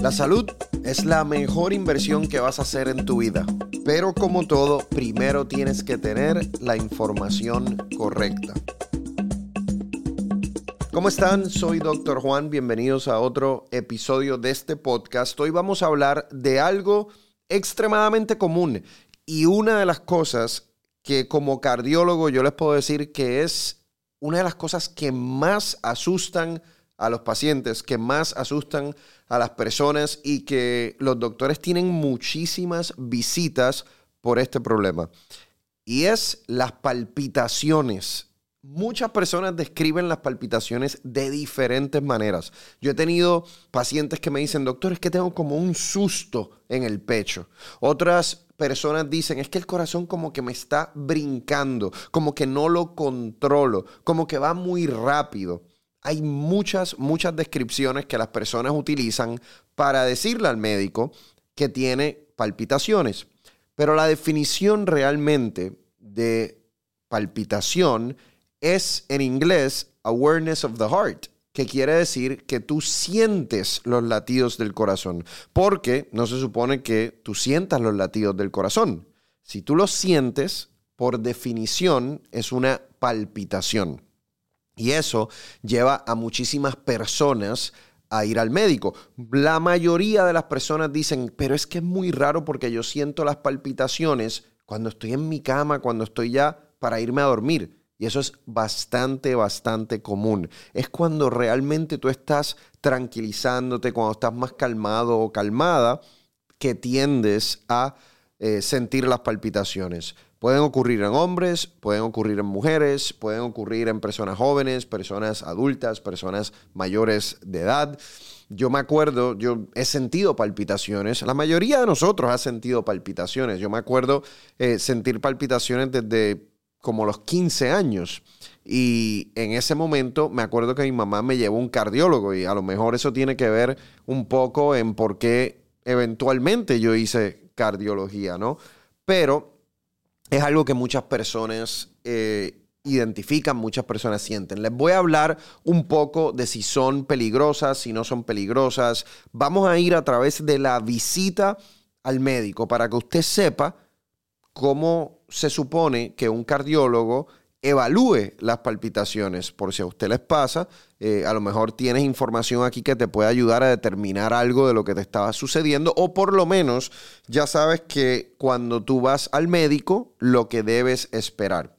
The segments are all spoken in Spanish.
La salud es la mejor inversión que vas a hacer en tu vida. Pero como todo, primero tienes que tener la información correcta. ¿Cómo están? Soy Dr. Juan. Bienvenidos a otro episodio de este podcast. Hoy vamos a hablar de algo extremadamente común y una de las cosas que como cardiólogo yo les puedo decir que es una de las cosas que más asustan a los pacientes, que más asustan a las personas y que los doctores tienen muchísimas visitas por este problema. Y es las palpitaciones. Muchas personas describen las palpitaciones de diferentes maneras. Yo he tenido pacientes que me dicen, doctor, es que tengo como un susto en el pecho. Otras personas dicen, es que el corazón como que me está brincando, como que no lo controlo, como que va muy rápido hay muchas, muchas descripciones que las personas utilizan para decirle al médico que tiene palpitaciones. Pero la definición realmente de palpitación es en inglés awareness of the heart, que quiere decir que tú sientes los latidos del corazón, porque no se supone que tú sientas los latidos del corazón. Si tú los sientes, por definición es una palpitación. Y eso lleva a muchísimas personas a ir al médico. La mayoría de las personas dicen, pero es que es muy raro porque yo siento las palpitaciones cuando estoy en mi cama, cuando estoy ya para irme a dormir. Y eso es bastante, bastante común. Es cuando realmente tú estás tranquilizándote, cuando estás más calmado o calmada, que tiendes a eh, sentir las palpitaciones. Pueden ocurrir en hombres, pueden ocurrir en mujeres, pueden ocurrir en personas jóvenes, personas adultas, personas mayores de edad. Yo me acuerdo, yo he sentido palpitaciones, la mayoría de nosotros ha sentido palpitaciones. Yo me acuerdo eh, sentir palpitaciones desde como los 15 años. Y en ese momento me acuerdo que mi mamá me llevó un cardiólogo y a lo mejor eso tiene que ver un poco en por qué eventualmente yo hice cardiología, ¿no? Pero es algo que muchas personas eh, identifican, muchas personas sienten. Les voy a hablar un poco de si son peligrosas, si no son peligrosas. Vamos a ir a través de la visita al médico para que usted sepa cómo se supone que un cardiólogo evalúe las palpitaciones, por si a usted les pasa, eh, a lo mejor tienes información aquí que te puede ayudar a determinar algo de lo que te estaba sucediendo, o por lo menos ya sabes que cuando tú vas al médico, lo que debes esperar.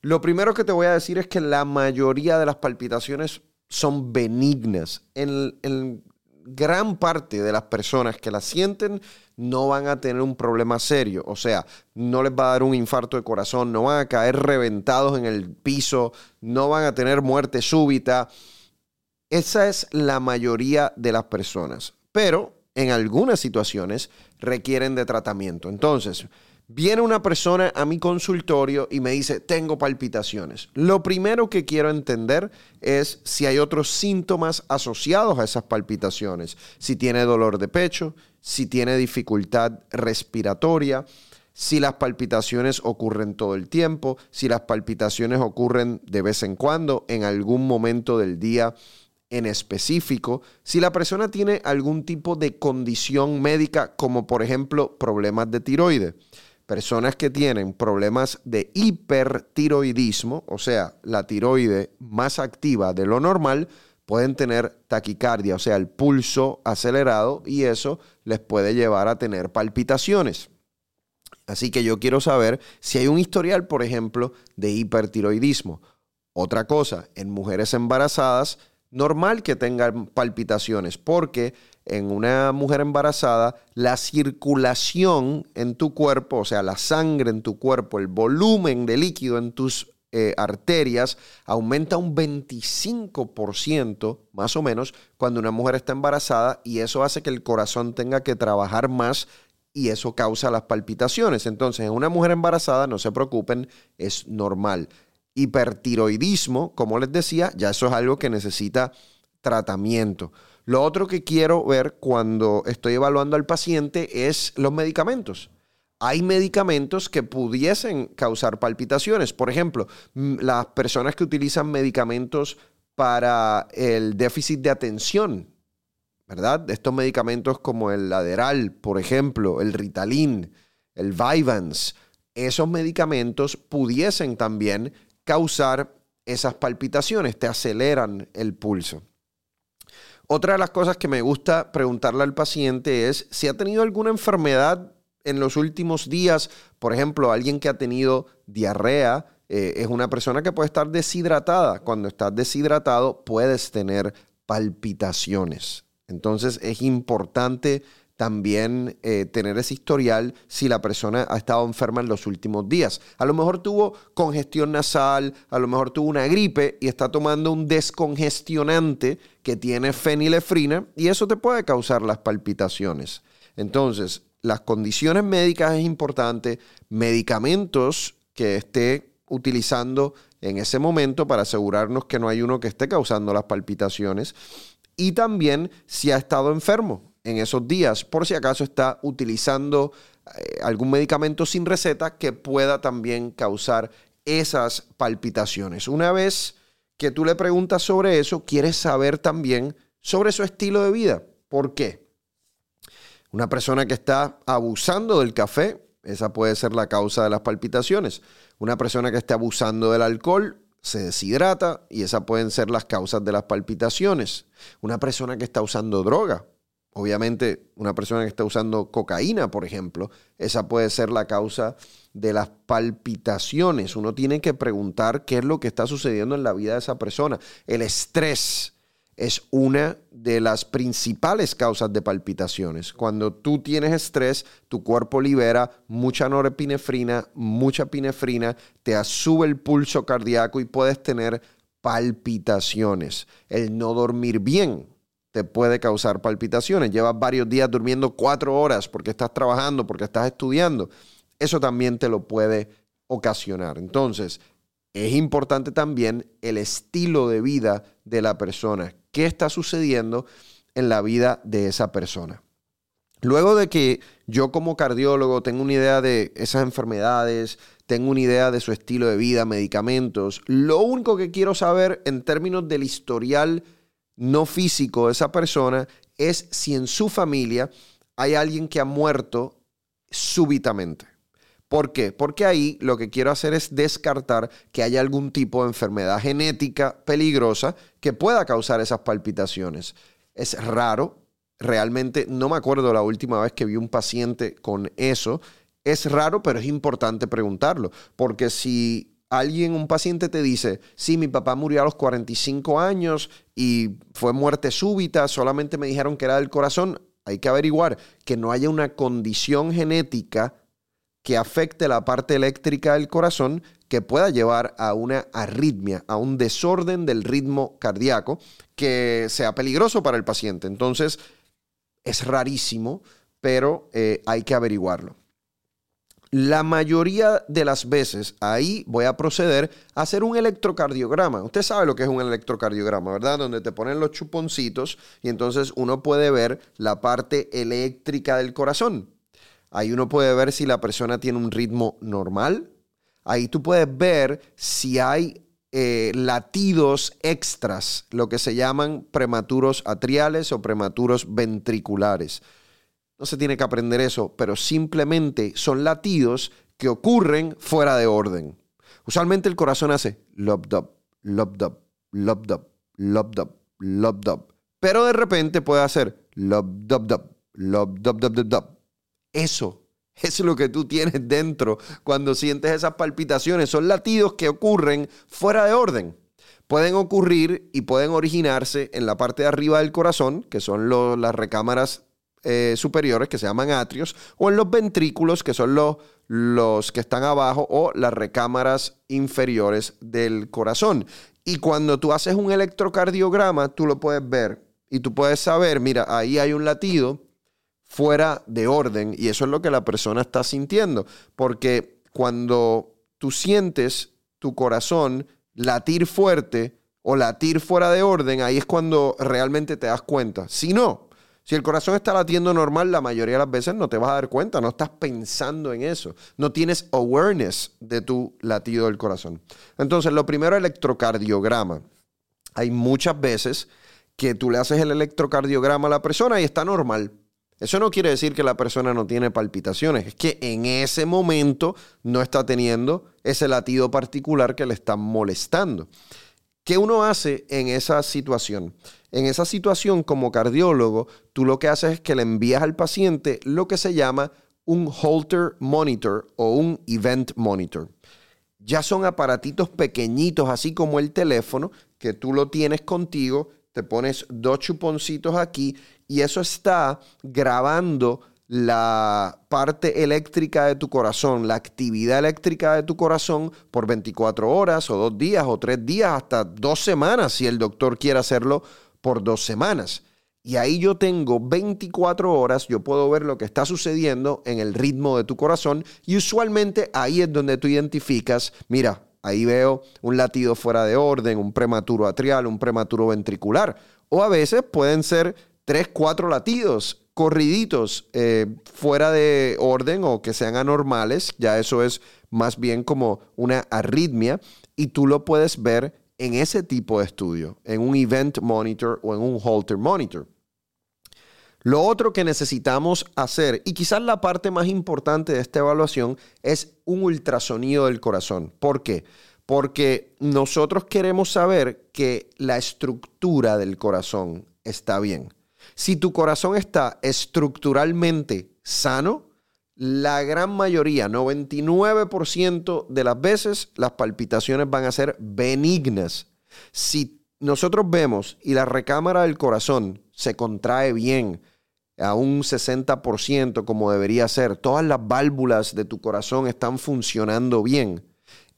Lo primero que te voy a decir es que la mayoría de las palpitaciones son benignas. En, en gran parte de las personas que las sienten no van a tener un problema serio. O sea, no les va a dar un infarto de corazón, no van a caer reventados en el piso, no van a tener muerte súbita. Esa es la mayoría de las personas. Pero en algunas situaciones requieren de tratamiento. Entonces, Viene una persona a mi consultorio y me dice, tengo palpitaciones. Lo primero que quiero entender es si hay otros síntomas asociados a esas palpitaciones. Si tiene dolor de pecho, si tiene dificultad respiratoria, si las palpitaciones ocurren todo el tiempo, si las palpitaciones ocurren de vez en cuando, en algún momento del día en específico, si la persona tiene algún tipo de condición médica como por ejemplo problemas de tiroides personas que tienen problemas de hipertiroidismo, o sea, la tiroide más activa de lo normal, pueden tener taquicardia, o sea, el pulso acelerado, y eso les puede llevar a tener palpitaciones. Así que yo quiero saber si hay un historial, por ejemplo, de hipertiroidismo. Otra cosa, en mujeres embarazadas, normal que tengan palpitaciones, porque en una mujer embarazada, la circulación en tu cuerpo, o sea, la sangre en tu cuerpo, el volumen de líquido en tus eh, arterias aumenta un 25% más o menos cuando una mujer está embarazada y eso hace que el corazón tenga que trabajar más y eso causa las palpitaciones. Entonces, en una mujer embarazada, no se preocupen, es normal. Hipertiroidismo, como les decía, ya eso es algo que necesita tratamiento. Lo otro que quiero ver cuando estoy evaluando al paciente es los medicamentos. Hay medicamentos que pudiesen causar palpitaciones. Por ejemplo, las personas que utilizan medicamentos para el déficit de atención, ¿verdad? Estos medicamentos como el Laderal, por ejemplo, el Ritalin, el Vyvanse, esos medicamentos pudiesen también causar esas palpitaciones, te aceleran el pulso. Otra de las cosas que me gusta preguntarle al paciente es si ha tenido alguna enfermedad en los últimos días, por ejemplo, alguien que ha tenido diarrea, eh, es una persona que puede estar deshidratada. Cuando estás deshidratado puedes tener palpitaciones. Entonces es importante también eh, tener ese historial si la persona ha estado enferma en los últimos días. A lo mejor tuvo congestión nasal, a lo mejor tuvo una gripe y está tomando un descongestionante que tiene fenilefrina y eso te puede causar las palpitaciones. Entonces, las condiciones médicas es importante, medicamentos que esté utilizando en ese momento para asegurarnos que no hay uno que esté causando las palpitaciones y también si ha estado enfermo en esos días, por si acaso está utilizando eh, algún medicamento sin receta que pueda también causar esas palpitaciones. Una vez que tú le preguntas sobre eso, quieres saber también sobre su estilo de vida. ¿Por qué? Una persona que está abusando del café, esa puede ser la causa de las palpitaciones. Una persona que esté abusando del alcohol se deshidrata y esas pueden ser las causas de las palpitaciones. Una persona que está usando droga, obviamente una persona que está usando cocaína, por ejemplo, esa puede ser la causa de las palpitaciones. Uno tiene que preguntar qué es lo que está sucediendo en la vida de esa persona. El estrés, es una de las principales causas de palpitaciones. Cuando tú tienes estrés, tu cuerpo libera mucha norepinefrina, mucha pinefrina, te sube el pulso cardíaco y puedes tener palpitaciones. El no dormir bien te puede causar palpitaciones. Llevas varios días durmiendo cuatro horas porque estás trabajando, porque estás estudiando. Eso también te lo puede ocasionar. Entonces, es importante también el estilo de vida de la persona qué está sucediendo en la vida de esa persona. Luego de que yo como cardiólogo tengo una idea de esas enfermedades, tengo una idea de su estilo de vida, medicamentos, lo único que quiero saber en términos del historial no físico de esa persona es si en su familia hay alguien que ha muerto súbitamente. ¿Por qué? Porque ahí lo que quiero hacer es descartar que haya algún tipo de enfermedad genética peligrosa que pueda causar esas palpitaciones. Es raro, realmente no me acuerdo la última vez que vi un paciente con eso. Es raro, pero es importante preguntarlo, porque si alguien, un paciente te dice, sí, mi papá murió a los 45 años y fue muerte súbita, solamente me dijeron que era del corazón, hay que averiguar que no haya una condición genética que afecte la parte eléctrica del corazón que pueda llevar a una arritmia, a un desorden del ritmo cardíaco que sea peligroso para el paciente. Entonces, es rarísimo, pero eh, hay que averiguarlo. La mayoría de las veces ahí voy a proceder a hacer un electrocardiograma. Usted sabe lo que es un electrocardiograma, ¿verdad? Donde te ponen los chuponcitos y entonces uno puede ver la parte eléctrica del corazón. Ahí uno puede ver si la persona tiene un ritmo normal. Ahí tú puedes ver si hay eh, latidos extras, lo que se llaman prematuros atriales o prematuros ventriculares. No se tiene que aprender eso, pero simplemente son latidos que ocurren fuera de orden. Usualmente el corazón hace lob-dub, lob-dub, lob-dub, lob-dub, lob-dub. Pero de repente puede hacer lob-dub-dub, lob-dub-dub-dub, eso es lo que tú tienes dentro cuando sientes esas palpitaciones. Son latidos que ocurren fuera de orden. Pueden ocurrir y pueden originarse en la parte de arriba del corazón, que son las recámaras eh, superiores, que se llaman atrios, o en los ventrículos, que son los, los que están abajo, o las recámaras inferiores del corazón. Y cuando tú haces un electrocardiograma, tú lo puedes ver y tú puedes saber, mira, ahí hay un latido fuera de orden y eso es lo que la persona está sintiendo, porque cuando tú sientes tu corazón latir fuerte o latir fuera de orden, ahí es cuando realmente te das cuenta. Si no, si el corazón está latiendo normal, la mayoría de las veces no te vas a dar cuenta, no estás pensando en eso, no tienes awareness de tu latido del corazón. Entonces, lo primero, electrocardiograma. Hay muchas veces que tú le haces el electrocardiograma a la persona y está normal. Eso no quiere decir que la persona no tiene palpitaciones, es que en ese momento no está teniendo ese latido particular que le está molestando. ¿Qué uno hace en esa situación? En esa situación, como cardiólogo, tú lo que haces es que le envías al paciente lo que se llama un Holter Monitor o un Event Monitor. Ya son aparatitos pequeñitos, así como el teléfono, que tú lo tienes contigo, te pones dos chuponcitos aquí y eso está grabando la parte eléctrica de tu corazón, la actividad eléctrica de tu corazón por 24 horas o dos días o tres días, hasta dos semanas, si el doctor quiere hacerlo por dos semanas. Y ahí yo tengo 24 horas, yo puedo ver lo que está sucediendo en el ritmo de tu corazón y usualmente ahí es donde tú identificas, mira, ahí veo un latido fuera de orden, un prematuro atrial, un prematuro ventricular. O a veces pueden ser 3, 4 latidos corriditos eh, fuera de orden o que sean anormales, ya eso es más bien como una arritmia y tú lo puedes ver en ese tipo de estudio, en un event monitor o en un Holter monitor. Lo otro que necesitamos hacer, y quizás la parte más importante de esta evaluación, es un ultrasonido del corazón. ¿Por qué? Porque nosotros queremos saber que la estructura del corazón está bien. Si tu corazón está estructuralmente sano, la gran mayoría, 99% de las veces, las palpitaciones van a ser benignas. Si nosotros vemos y la recámara del corazón se contrae bien, a un 60% como debería ser, todas las válvulas de tu corazón están funcionando bien,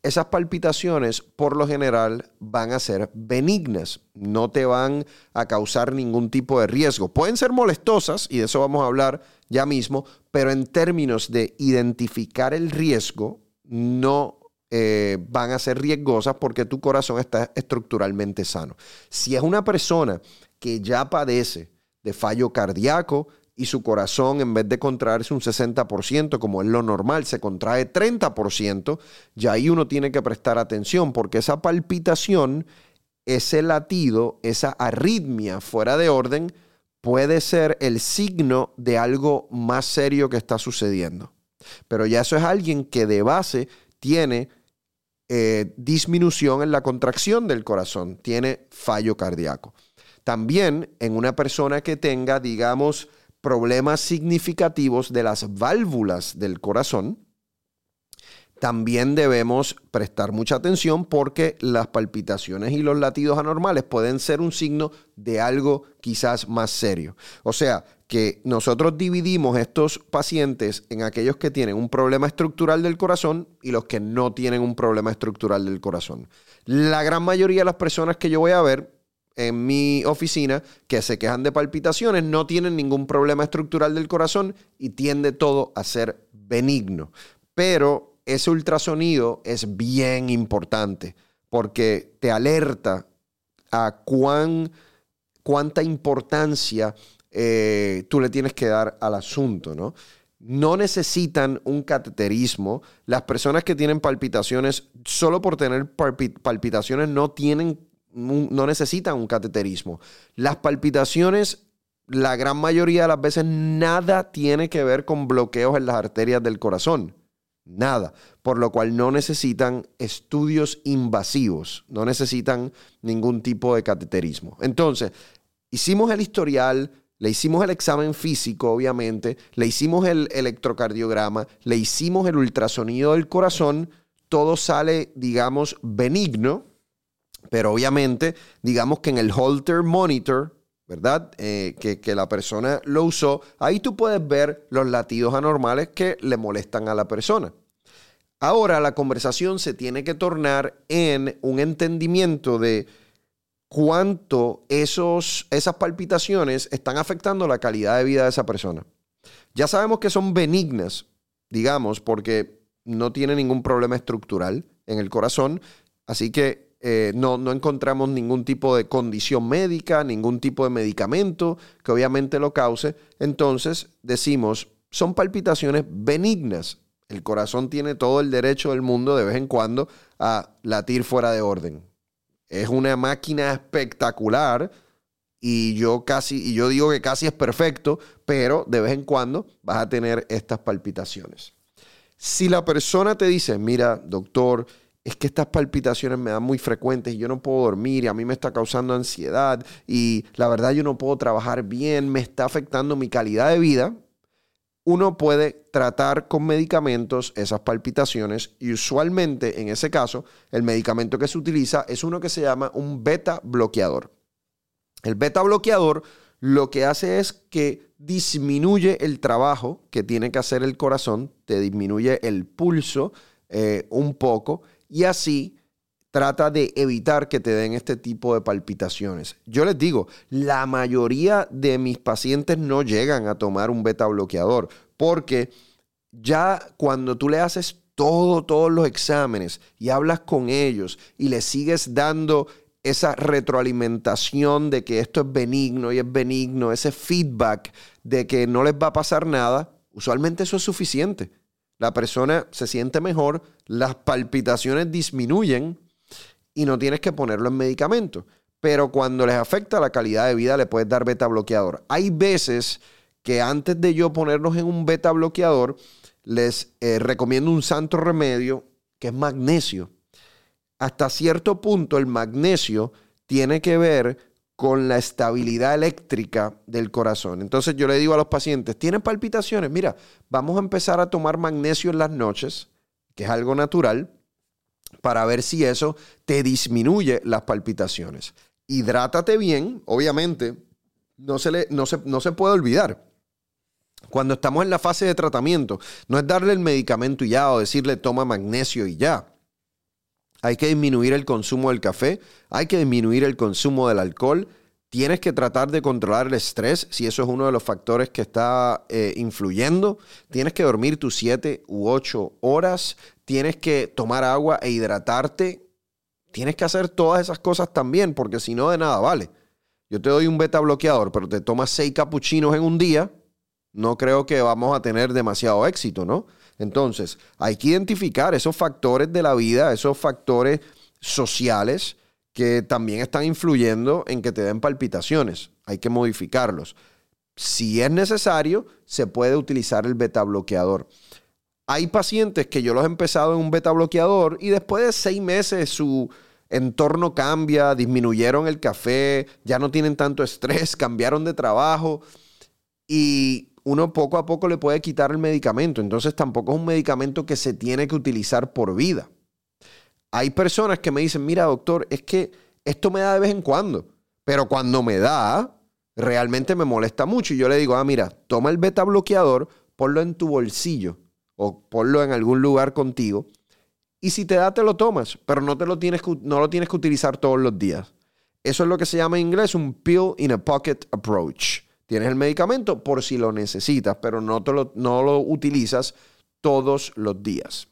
esas palpitaciones por lo general van a ser benignas, no te van a causar ningún tipo de riesgo. Pueden ser molestosas, y de eso vamos a hablar ya mismo, pero en términos de identificar el riesgo, no eh, van a ser riesgosas porque tu corazón está estructuralmente sano. Si es una persona que ya padece de fallo cardíaco y su corazón en vez de contraerse un 60% como es lo normal, se contrae 30%, ya ahí uno tiene que prestar atención porque esa palpitación, ese latido, esa arritmia fuera de orden puede ser el signo de algo más serio que está sucediendo. Pero ya eso es alguien que de base tiene eh, disminución en la contracción del corazón, tiene fallo cardíaco. También en una persona que tenga, digamos, problemas significativos de las válvulas del corazón, también debemos prestar mucha atención porque las palpitaciones y los latidos anormales pueden ser un signo de algo quizás más serio. O sea, que nosotros dividimos estos pacientes en aquellos que tienen un problema estructural del corazón y los que no tienen un problema estructural del corazón. La gran mayoría de las personas que yo voy a ver en mi oficina que se quejan de palpitaciones no tienen ningún problema estructural del corazón y tiende todo a ser benigno. Pero ese ultrasonido es bien importante porque te alerta a cuán, cuánta importancia eh, tú le tienes que dar al asunto, ¿no? No necesitan un cateterismo. Las personas que tienen palpitaciones, solo por tener palpitaciones, no tienen no necesitan un cateterismo. Las palpitaciones, la gran mayoría de las veces, nada tiene que ver con bloqueos en las arterias del corazón. Nada. Por lo cual no necesitan estudios invasivos, no necesitan ningún tipo de cateterismo. Entonces, hicimos el historial, le hicimos el examen físico, obviamente, le hicimos el electrocardiograma, le hicimos el ultrasonido del corazón, todo sale, digamos, benigno, pero obviamente, digamos que en el Holter Monitor, ¿verdad? Eh, que, la persona lo usó, ahí tú puedes ver los latidos anormales que le molestan a la persona. Ahora la conversación se tiene que tornar en un entendimiento de cuánto esos, esas palpitaciones están afectando la calidad de vida de esa persona. Ya sabemos que son benignas, digamos, porque no tiene ningún problema estructural en el corazón, así que eh, no, no encontramos ningún tipo de condición médica, ningún tipo de medicamento que obviamente lo cause. Entonces decimos, son palpitaciones benignas. El corazón tiene todo el derecho del mundo de vez en cuando a latir fuera de orden. Es una máquina espectacular y yo casi, y yo digo que casi es perfecto, pero de vez en cuando vas a tener estas palpitaciones. Si la persona te dice, mira, doctor, es que estas palpitaciones me dan muy frecuentes y yo no puedo dormir y a mí me está causando ansiedad y la verdad yo no puedo trabajar bien, me está afectando mi calidad de vida, uno puede tratar con medicamentos esas palpitaciones y usualmente en ese caso el medicamento que se utiliza es uno que se llama un beta bloqueador. El beta bloqueador lo que hace es que disminuye el trabajo que tiene que hacer el corazón, te disminuye el pulso eh, un poco y así trata de evitar que te den este tipo de palpitaciones. Yo les digo, la mayoría de mis pacientes no llegan a tomar un beta bloqueador porque ya cuando tú le haces todo, todos los exámenes y hablas con ellos y le sigues dando esa retroalimentación de que esto es benigno y es benigno, ese feedback de que no les va a pasar nada, usualmente eso es suficiente. La persona se siente mejor, las palpitaciones disminuyen y no tienes que ponerlo en medicamento. Pero cuando les afecta la calidad de vida, le puedes dar beta bloqueador. Hay veces que antes de yo ponerlos en un beta bloqueador, les eh, recomiendo un santo remedio que es magnesio hasta cierto punto el magnesio tiene que ver con la estabilidad eléctrica del corazón. Entonces yo le digo a los pacientes, ¿tienen palpitaciones? Mira, vamos a empezar a tomar magnesio en las noches, que es algo natural, para ver si eso te disminuye las palpitaciones. Hidrátate bien, obviamente, no se, le, no no se puede olvidar. Cuando estamos en la fase de tratamiento, no es darle el medicamento y ya o decirle toma magnesio y ya hay que disminuir el consumo del café, hay que disminuir el consumo del alcohol, tienes que tratar de controlar el estrés, si eso es uno de los factores que está eh, influyendo, tienes que dormir tus 7 u 8 horas, tienes que tomar agua e hidratarte, tienes que hacer todas esas cosas también, porque si no, de nada vale. Yo te doy un beta bloqueador, pero te tomas 6 capuchinos en un día, no creo que vamos a tener demasiado éxito, ¿no? Entonces, hay que identificar esos factores de la vida, esos factores sociales que también están influyendo en que te den palpitaciones. Hay que modificarlos. Si es necesario, se puede utilizar el beta bloqueador. Hay pacientes que yo los he empezado en un beta bloqueador y después de seis meses su entorno cambia, disminuyeron el café, ya no tienen tanto estrés, cambiaron de trabajo y uno poco a poco le puede quitar el medicamento. Entonces tampoco es un medicamento que se tiene que utilizar por vida. Hay personas que me dicen, mira doctor, es que esto me da de vez en cuando, pero cuando me da, realmente me molesta mucho. Y yo le digo, ah, mira, toma el beta bloqueador, ponlo en tu bolsillo o ponlo en algún lugar contigo. Y si te da, te lo tomas, pero no, te lo tienes no lo tienes que utilizar todos los días. Eso es lo que se llama en inglés un pill in a pocket approach. Tienes el medicamento por si lo necesitas, pero no, lo, no lo utilizas todos los días.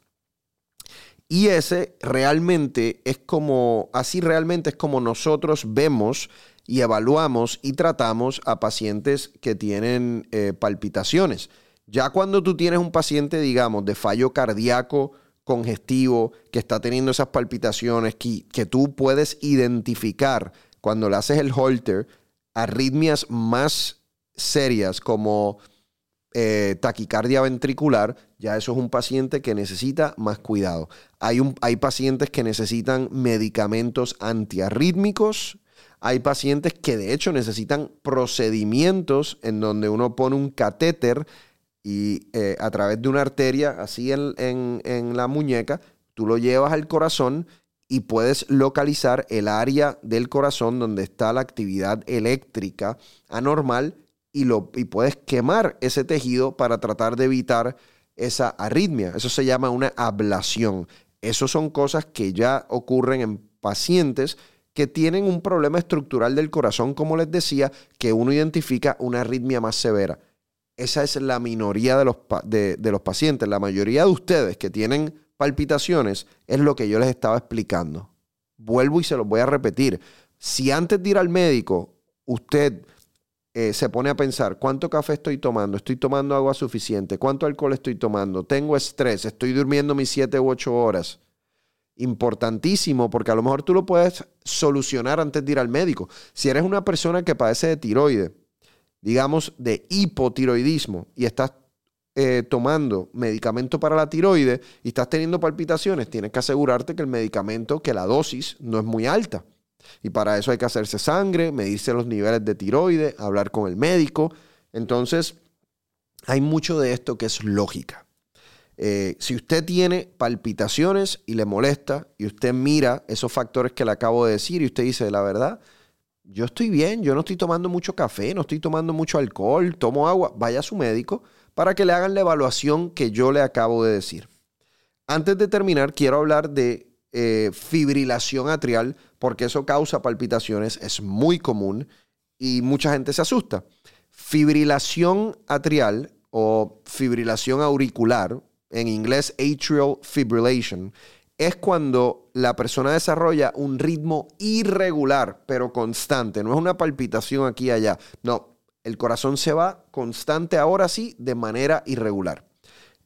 Y ese realmente es como, así realmente es como nosotros vemos y evaluamos y tratamos a pacientes que tienen eh, palpitaciones. Ya cuando tú tienes un paciente, digamos, de fallo cardíaco congestivo, que está teniendo esas palpitaciones, que, que tú puedes identificar cuando le haces el holter, arritmias más serias como eh, taquicardia ventricular, ya eso es un paciente que necesita más cuidado. Hay, un, hay pacientes que necesitan medicamentos antiarrítmicos, hay pacientes que de hecho necesitan procedimientos en donde uno pone un catéter y eh, a través de una arteria así en, en la muñeca, tú lo llevas al corazón y puedes localizar el área del corazón donde está la actividad eléctrica anormal y, lo, y puedes quemar ese tejido para tratar de evitar esa arritmia. Eso se llama una ablación. Esas son cosas que ya ocurren en pacientes que tienen un problema estructural del corazón, como les decía, que uno identifica una arritmia más severa. Esa es la minoría de los, de, de los pacientes. La mayoría de ustedes que tienen palpitaciones es lo que yo les estaba explicando. Vuelvo y se los voy a repetir. Si antes de ir al médico usted eh, se pone a pensar, ¿cuánto café estoy tomando? ¿Estoy tomando agua suficiente? ¿Cuánto alcohol estoy tomando? ¿Tengo estrés? ¿Estoy durmiendo mis 7 u 8 horas? importantísimo porque a lo mejor tú lo puedes solucionar antes de ir al médico. Si eres una persona que padece de tiroide, digamos de hipotiroidismo y estás eh, tomando medicamento para la tiroide y estás teniendo palpitaciones, tienes que asegurarte que el medicamento, que la dosis no es muy alta. Y para eso hay que hacerse sangre, medirse los niveles de tiroide, hablar con el médico. Entonces, hay mucho de esto que es lógica. Eh, si usted tiene palpitaciones y le molesta y usted mira esos factores que le acabo de decir y usted dice, la verdad, yo estoy bien, yo no estoy tomando mucho café, no estoy tomando mucho alcohol, tomo agua, vaya a su médico para que le hagan la evaluación que yo le acabo de decir. Antes de terminar, quiero hablar de eh, fibrilación atrial, porque eso causa palpitaciones, es muy común y mucha gente se asusta. Fibrilación atrial o fibrilación auricular, en inglés atrial fibrillation, es cuando la persona desarrolla un ritmo irregular, pero constante. No es una palpitación aquí y allá. No, el corazón se va constante ahora sí de manera irregular.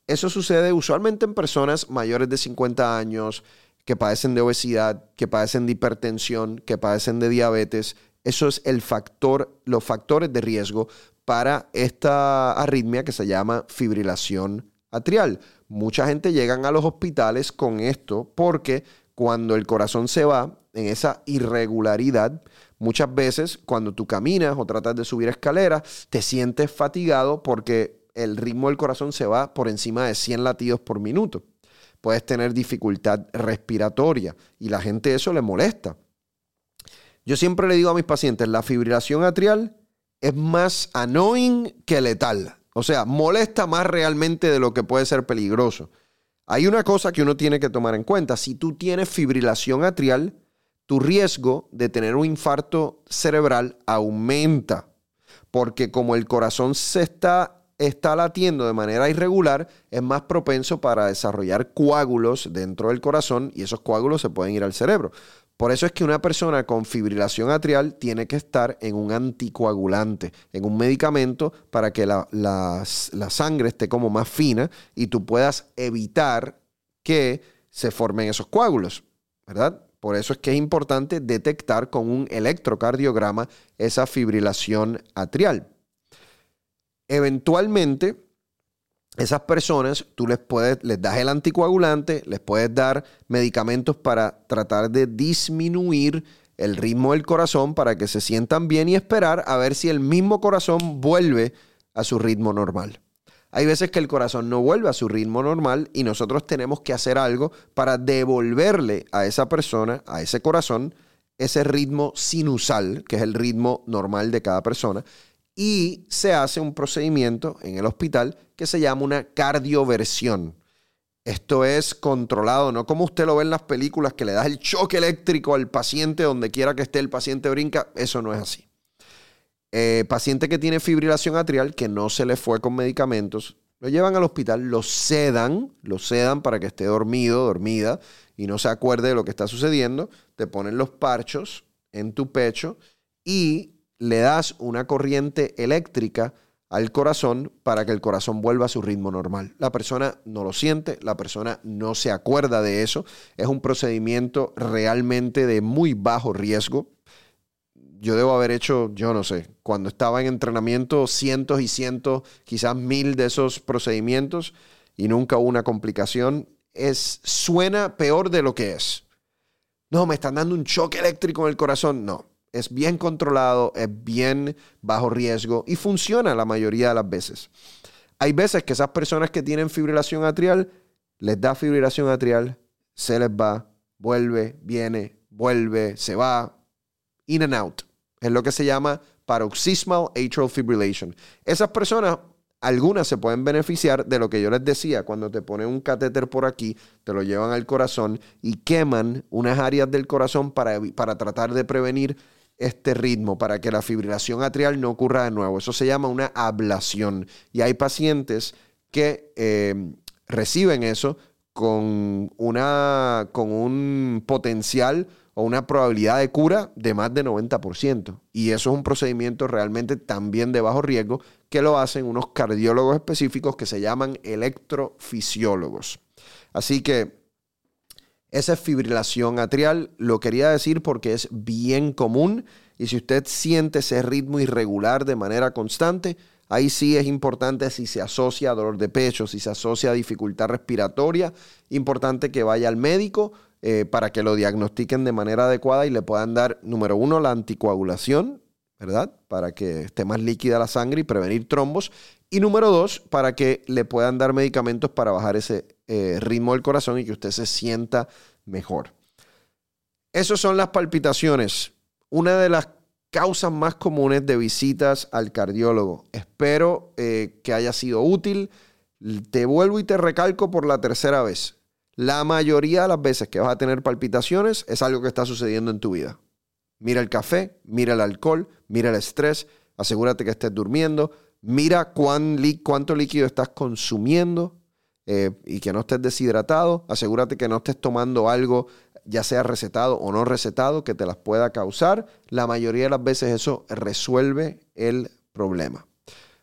Eso sucede usualmente en personas mayores de 50 años que padecen de obesidad, que padecen de hipertensión, que padecen de diabetes. Eso es el factor, los factores de riesgo para esta arritmia que se llama fibrilación atrial. Mucha gente llegan a los hospitales con esto porque cuando el corazón se va en esa irregularidad, muchas veces cuando tú caminas o tratas de subir escaleras, te sientes fatigado porque el ritmo del corazón se va por encima de 100 latidos por minuto. Puedes tener dificultad respiratoria y la gente eso le molesta. Yo siempre le digo a mis pacientes, la fibrilación atrial es más annoying que letal. O sea, molesta más realmente de lo que puede ser peligroso. Hay una cosa que uno tiene que tomar en cuenta. Si tú tienes fibrilación atrial, tu riesgo de tener un infarto cerebral aumenta. Porque como el corazón se está, está latiendo de manera irregular, es más propenso para desarrollar coágulos dentro del corazón y esos coágulos se pueden ir al cerebro. Por eso es que una persona con fibrilación atrial tiene que estar en un anticoagulante, en un medicamento para que la, sangre esté como más fina y tú puedas evitar que se formen esos coágulos, ¿verdad? Por eso es que es importante detectar con un electrocardiograma esa fibrilación atrial. Eventualmente, esas personas, tú les puedes, les das el anticoagulante, les puedes dar medicamentos para tratar de disminuir el ritmo del corazón para que se sientan bien y esperar a ver si el mismo corazón vuelve a su ritmo normal. Hay veces que el corazón no vuelve a su ritmo normal y nosotros tenemos que hacer algo para devolverle a esa persona, a ese corazón, ese ritmo sinusal, que es el ritmo normal de cada persona, y se hace un procedimiento en el hospital que se llama una cardioversión. Esto es controlado, no como usted lo ve en las películas que le das el choque eléctrico al paciente donde quiera que esté el paciente brinca, eso no es así. Eh, paciente que tiene fibrilación atrial, que no se le fue con medicamentos, lo llevan al hospital, lo sedan, lo sedan para que esté dormido, dormida y no se acuerde de lo que está sucediendo, te ponen los parchos en tu pecho y le das una corriente eléctrica al corazón para que el corazón vuelva a su ritmo normal. La persona no lo siente, la persona no se acuerda de eso. Es un procedimiento realmente de muy bajo riesgo. Yo debo haber hecho, yo no sé, cuando estaba en entrenamiento, cientos y cientos, quizás mil de esos procedimientos y nunca hubo una complicación. Es, suena peor de lo que es. No, me están dando un choque eléctrico en el corazón. No, es bien controlado, es bien bajo riesgo y funciona la mayoría de las veces. Hay veces que esas personas que tienen fibrilación atrial, les da fibrilación atrial, se les va, vuelve, viene, vuelve, se va, in and out. Es lo que se llama paroxysmal atrial fibrillation. Esas personas, algunas se pueden beneficiar de lo que yo les decía, cuando te ponen un catéter por aquí, te lo llevan al corazón y queman unas áreas del corazón para, para tratar de prevenir este ritmo para que la fibrilación atrial no ocurra de nuevo. Eso se llama una ablación. Y hay pacientes que eh, reciben eso con, una, con un potencial o una probabilidad de cura de más de 90%. Y eso es un procedimiento realmente también de bajo riesgo que lo hacen unos cardiólogos específicos que se llaman electrofisiólogos. Así que Esa es fibrilación atrial. Lo quería decir porque es bien común y si usted siente ese ritmo irregular de manera constante, ahí sí es importante si se asocia a dolor de pecho, si se asocia a dificultad respiratoria, importante que vaya al médico eh, para que lo diagnostiquen de manera adecuada y le puedan dar, número uno, la anticoagulación, ¿verdad? Para que esté más líquida la sangre y prevenir trombos. Y número dos, para que le puedan dar medicamentos para bajar ese eh, ritmo del corazón y que usted se sienta mejor. Esas son las palpitaciones. Una de las causas más comunes de visitas al cardiólogo. Espero eh, que haya sido útil. Te vuelvo y te recalco por la tercera vez. La mayoría de las veces que vas a tener palpitaciones es algo que está sucediendo en tu vida. Mira el café, mira el alcohol, mira el estrés, asegúrate que estés durmiendo, mira cuánto líquido estás consumiendo eh, y que no estés deshidratado, asegúrate que no estés tomando algo ya sea recetado o no recetado que te las pueda causar. La mayoría de las veces eso resuelve el problema.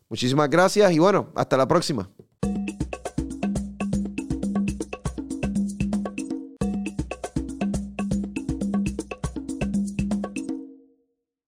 Muchísimas gracias y bueno, hasta la próxima.